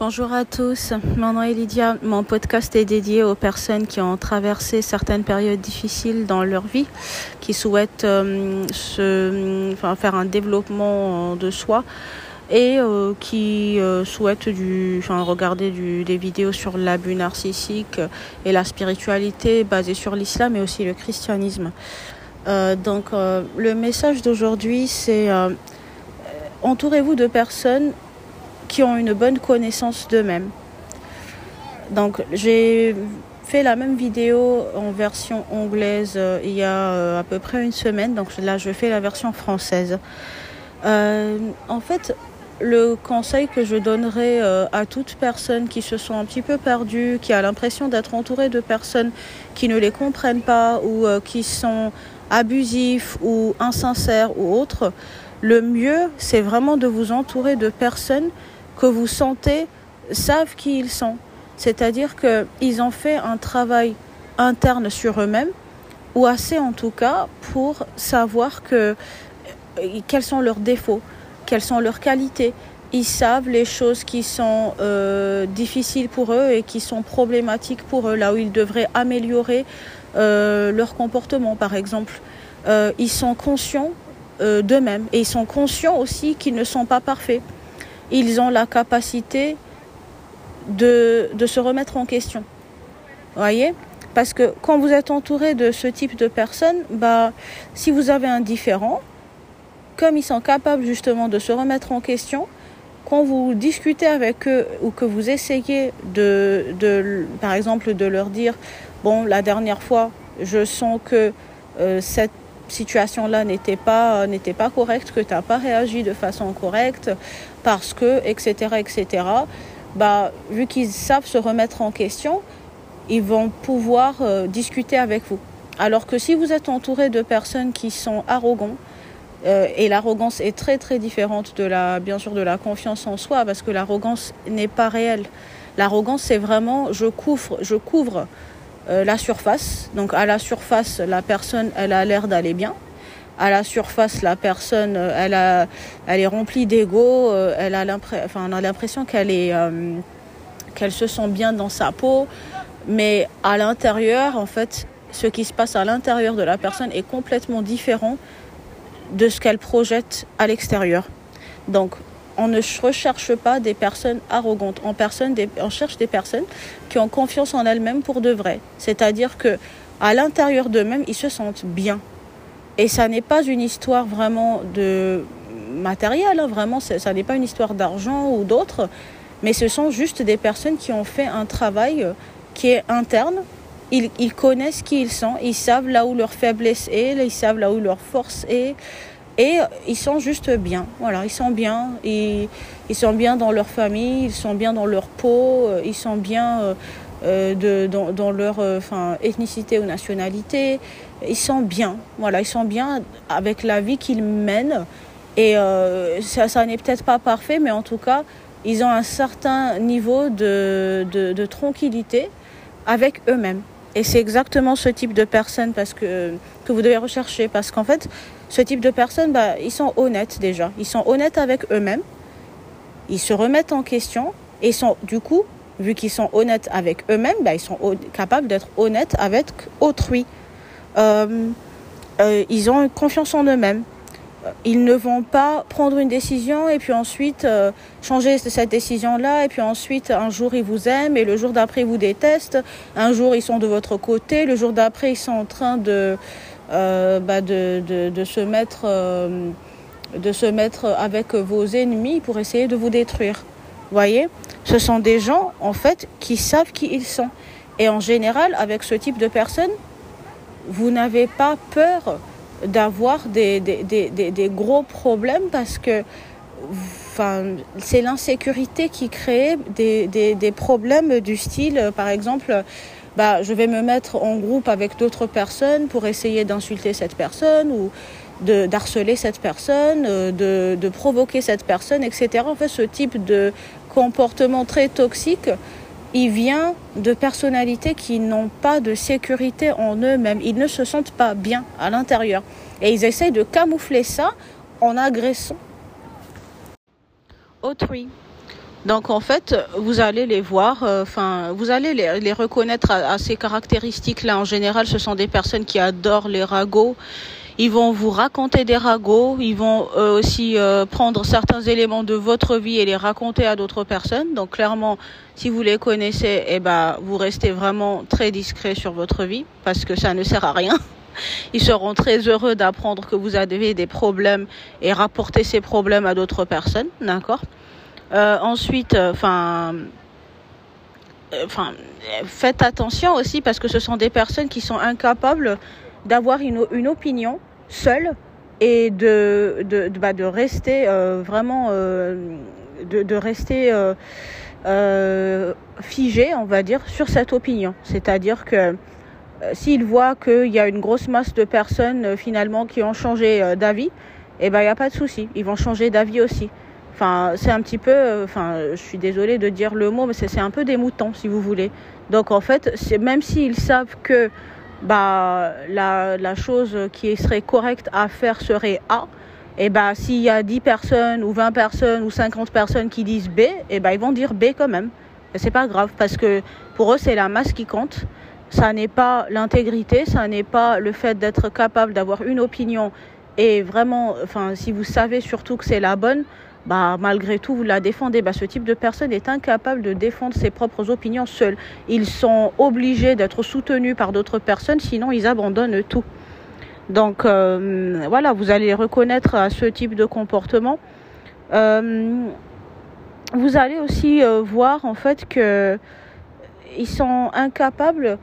Bonjour à tous, mon nom est Lydia. Mon podcast est dédié aux personnes qui ont traversé certaines périodes difficiles dans leur vie, qui souhaitent euh, se, faire un développement de soi et euh, qui euh, souhaitent regarder des vidéos sur l'abus narcissique et la spiritualité basée sur l'islam et aussi le christianisme. Euh, donc le message d'aujourd'hui c'est entourez-vous de personnes qui ont une bonne connaissance d'eux-mêmes. Donc j'ai fait la même vidéo en version anglaise euh, il y a euh, à peu près une semaine, donc là je fais la version française. Euh, en fait, le conseil que je donnerais à toute personne qui se sent un petit peu perdue, qui a l'impression d'être entourée de personnes qui ne les comprennent pas ou qui sont abusifs ou insincères ou autres, le mieux c'est vraiment de vous entourer de personnes que vous sentez savent qui ils sont. C'est-à-dire qu'ils ont fait un travail interne sur eux-mêmes, ou assez en tout cas, pour savoir que, euh, quels sont leurs défauts, quelles sont leurs qualités. Ils savent les choses qui sont euh, difficiles pour eux et qui sont problématiques pour eux, là où ils devraient améliorer euh, leur comportement, par exemple. Ils sont conscients d'eux-mêmes et ils sont conscients aussi qu'ils ne sont pas parfaits ils ont la capacité de, de se remettre en question. Voyez? Parce que quand vous êtes entouré de ce type de personnes, bah, si vous avez un différent, comme ils sont capables justement de se remettre en question, quand vous discutez avec eux ou que vous essayez de, de par exemple, de leur dire, bon, la dernière fois, je sens que euh, cette situation-là n'était pas, n'était pas correcte, que tu n'as pas réagi de façon correcte, parce que, etc., etc., bah, vu qu'ils savent se remettre en question, ils vont pouvoir euh, discuter avec vous. Alors que si vous êtes entouré de personnes qui sont arrogants, euh, et l'arrogance est très très différente de la, bien sûr, de la confiance en soi, parce que l'arrogance n'est pas réelle. L'arrogance, c'est vraiment je couvre, je couvre euh, la surface. Donc à la surface, la personne, elle a l'air d'aller bien. À la surface, la personne, euh, elle, a, elle est remplie d'ego. Euh, elle a enfin, on a l'impression qu'elle est, qu'elle se sent bien dans sa peau. Mais à l'intérieur, en fait, ce qui se passe à l'intérieur de la personne est complètement différent de ce qu'elle projette à l'extérieur. Donc, on ne recherche pas des personnes arrogantes. On, cherche des personnes qui ont confiance en elles-mêmes pour de vrai. C'est-à-dire que à l'intérieur d'eux-mêmes, ils se sentent bien. Et ça n'est pas une histoire vraiment de matériel, hein, vraiment, ça n'est pas une histoire d'argent ou d'autre, mais ce sont juste des personnes qui ont fait un travail euh, qui est interne. Ils connaissent qui ils sont, ils savent là où leur faiblesse est, ils savent là où leur force est. Et ils sont juste bien. Voilà, ils sont bien. Ils, ils sont bien dans leur famille, ils sont bien dans leur peau, euh, ils sont bien euh, euh, dans, leur enfin, ethnicité ou nationalité. Ils sont bien. Voilà, ils sont bien avec la vie qu'ils mènent. Et euh, ça, n'est peut-être pas parfait, mais en tout cas, ils ont un certain niveau de, de, de tranquillité avec eux-mêmes. Et c'est exactement ce type de personnes parce que, que vous devez rechercher. Parce qu'en fait, ce type de personnes, bah, ils sont honnêtes déjà. Ils sont honnêtes avec eux-mêmes. Ils se remettent en question. Et sont, du coup, vu qu'ils sont honnêtes avec eux-mêmes, bah, ils sont capables d'être honnêtes avec autrui. Euh, euh, ils ont confiance en eux-mêmes ils ne vont pas prendre une décision et puis ensuite euh, changer cette décision-là et puis ensuite un jour ils vous aiment et le jour d'après ils vous détestent, un jour ils sont de votre côté, le jour d'après ils sont en train de, euh, bah se mettre, euh, de se mettre avec vos ennemis pour essayer de vous détruire. Voyez, ce sont des gens en fait qui savent qui ils sont. Et en général avec ce type de personnes, vous n'avez pas peur d'avoir des, des, des, des, gros problèmes parce que enfin, c'est l'insécurité qui crée des, problèmes du style, par exemple, bah, je vais me mettre en groupe avec d'autres personnes pour essayer d'insulter cette personne ou d'harceler cette personne, de, de provoquer cette personne, etc. En fait, ce type de comportement très toxique il vient de personnalités qui n'ont pas de sécurité en eux-mêmes. Ils ne se sentent pas bien à l'intérieur. Et ils essayent de camoufler ça en agressant autrui. Donc en fait, vous allez les voir, euh, enfin, vous allez les, reconnaître à, à ces caractéristiques-là. En général, ce sont des personnes qui adorent les ragots. Ils vont vous raconter des ragots. Ils vont euh, aussi euh, prendre certains éléments de votre vie et les raconter à d'autres personnes. Donc clairement, si vous les connaissez, eh ben, vous restez vraiment très discret sur votre vie parce que ça ne sert à rien. Ils seront très heureux d'apprendre que vous avez des problèmes et rapporter ces problèmes à d'autres personnes, d'accord? Euh, ensuite, enfin, enfin, faites attention aussi parce que ce sont des personnes qui sont incapables d'avoir une, une opinion seule et de de, bah, de rester euh, vraiment euh, de, de rester euh, figé, on va dire, sur cette opinion. C'est-à-dire que s'ils voient qu'il y a une grosse masse de personnes finalement qui ont changé d'avis, eh ben il n'y a pas de souci, ils vont changer d'avis aussi. Enfin, c'est un petit peu, enfin, je suis désolée de dire le mot, mais c'est un peu des moutons, si vous voulez. Donc, en fait, même s'ils savent que bah, la, chose qui serait correcte à faire serait A, et bah, s'il y a 10 personnes ou 20 personnes ou 50 personnes qui disent B, et bah, ils vont dire B quand même. Et c'est pas grave parce que pour eux, c'est la masse qui compte. Ça n'est pas l'intégrité, ça n'est pas le fait d'être capable d'avoir une opinion et vraiment, enfin, si vous savez surtout que c'est la bonne, bah, malgré tout, vous la défendez. Bah, ce type de personne est incapable de défendre ses propres opinions seul. Ils sont obligés d'être soutenus par d'autres personnes, sinon ils abandonnent tout. Donc euh, voilà, vous allez reconnaître ce type de comportement. Euh, vous allez aussi euh, voir en fait que ils sont incapables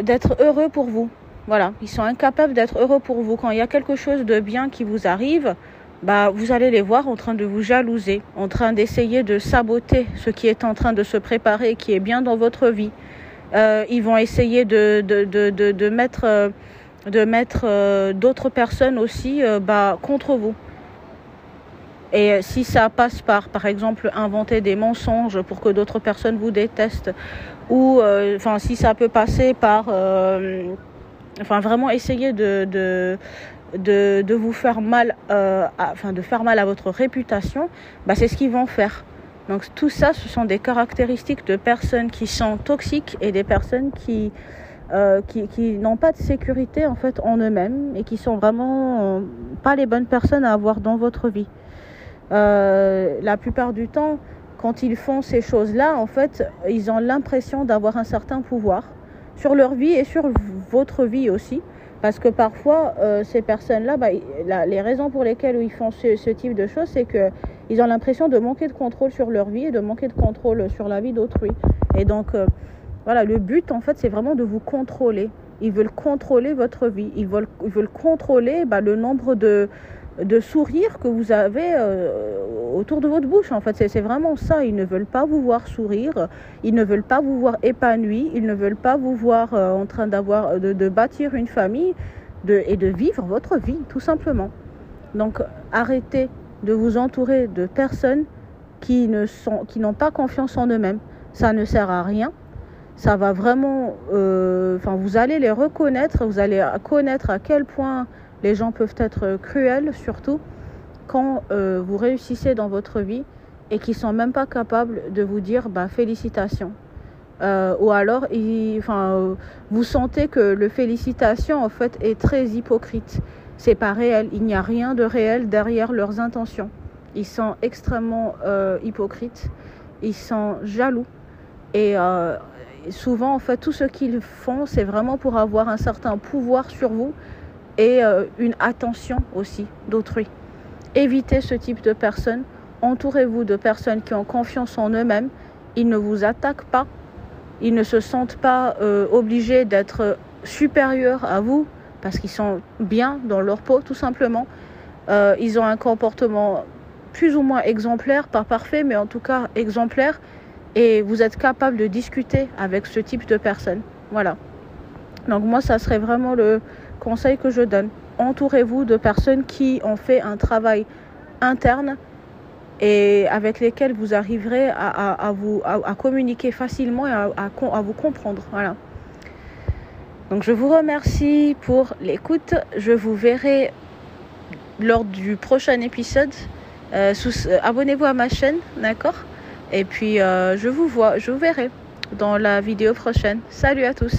d'être heureux pour vous. Voilà, ils sont incapables d'être heureux pour vous. Quand il y a quelque chose de bien qui vous arrive, bah, vous allez les voir en train de vous jalouser, en train d'essayer de saboter ce qui est en train de se préparer, qui est bien dans votre vie. Euh, ils vont essayer de, de, de, de, mettre, euh, de mettre euh, d'autres personnes aussi euh, bah, contre vous. Et si ça passe par, par exemple, inventer des mensonges pour que d'autres personnes vous détestent, ou euh, enfin si ça peut passer par, euh, enfin vraiment essayer de de, vous faire mal, euh, à, enfin de faire mal à votre réputation, bah, c'est ce qu'ils vont faire. Donc tout ça, ce sont des caractéristiques de personnes qui sont toxiques et des personnes qui euh, qui, n'ont pas de sécurité en fait en eux-mêmes et qui sont vraiment euh, pas les bonnes personnes à avoir dans votre vie. La plupart du temps, quand ils font ces choses-là, en fait, ils ont l'impression d'avoir un certain pouvoir sur leur vie et sur votre vie aussi. Parce que parfois, euh, ces personnes-là, bah, les raisons pour lesquelles ils font ce, type de choses, c'est qu'ils ont l'impression de manquer de contrôle sur leur vie et de manquer de contrôle sur la vie d'autrui. Et donc, euh, voilà, le but, en fait, c'est vraiment de vous contrôler. Ils veulent contrôler votre vie. Ils veulent, ils veulent contrôler bah, le nombre de, de sourires que vous avez euh, autour de votre bouche. En fait, c'est vraiment ça. Ils ne veulent pas vous voir sourire. Ils ne veulent pas vous voir épanoui. Ils ne veulent pas vous voir euh, en train d'avoir de, de, bâtir une famille de, et de vivre votre vie, tout simplement. Donc, arrêtez de vous entourer de personnes qui ne sont, qui n'ont pas confiance en eux-mêmes. Ça ne sert à rien. Ça va vraiment, euh, enfin, vous allez les reconnaître. Vous allez connaître à quel point les gens peuvent être cruels, surtout quand euh, vous réussissez dans votre vie et qui sont même pas capables de vous dire bah, félicitations. Euh, ou alors, enfin, euh, vous sentez que le félicitation en fait est très hypocrite. C'est pas réel. Il n'y a rien de réel derrière leurs intentions. Ils sont extrêmement hypocrites. Ils sont jaloux. Et souvent, en fait, tout ce qu'ils font, c'est vraiment pour avoir un certain pouvoir sur vous et euh, une attention aussi d'autrui. Évitez ce type de personnes. Entourez-vous de personnes qui ont confiance en eux-mêmes. Ils ne vous attaquent pas. Ils ne se sentent pas euh, obligés d'être supérieurs à vous parce qu'ils sont bien dans leur peau, tout simplement. Euh, ils ont un comportement plus ou moins exemplaire, pas parfait, mais en tout cas exemplaire. Et vous êtes capable de discuter avec ce type de personnes. Voilà. Donc moi, ça serait vraiment le, conseil que je donne. Entourez-vous de personnes qui ont fait un travail interne et avec lesquelles vous arriverez à, vous, à, communiquer facilement et à, vous comprendre. Voilà. Donc je vous remercie pour l'écoute. Je vous verrai lors du prochain épisode abonnez-vous à ma chaîne, d'accord? Et puis je vous vois, je vous verrai dans la vidéo prochaine. Salut à tous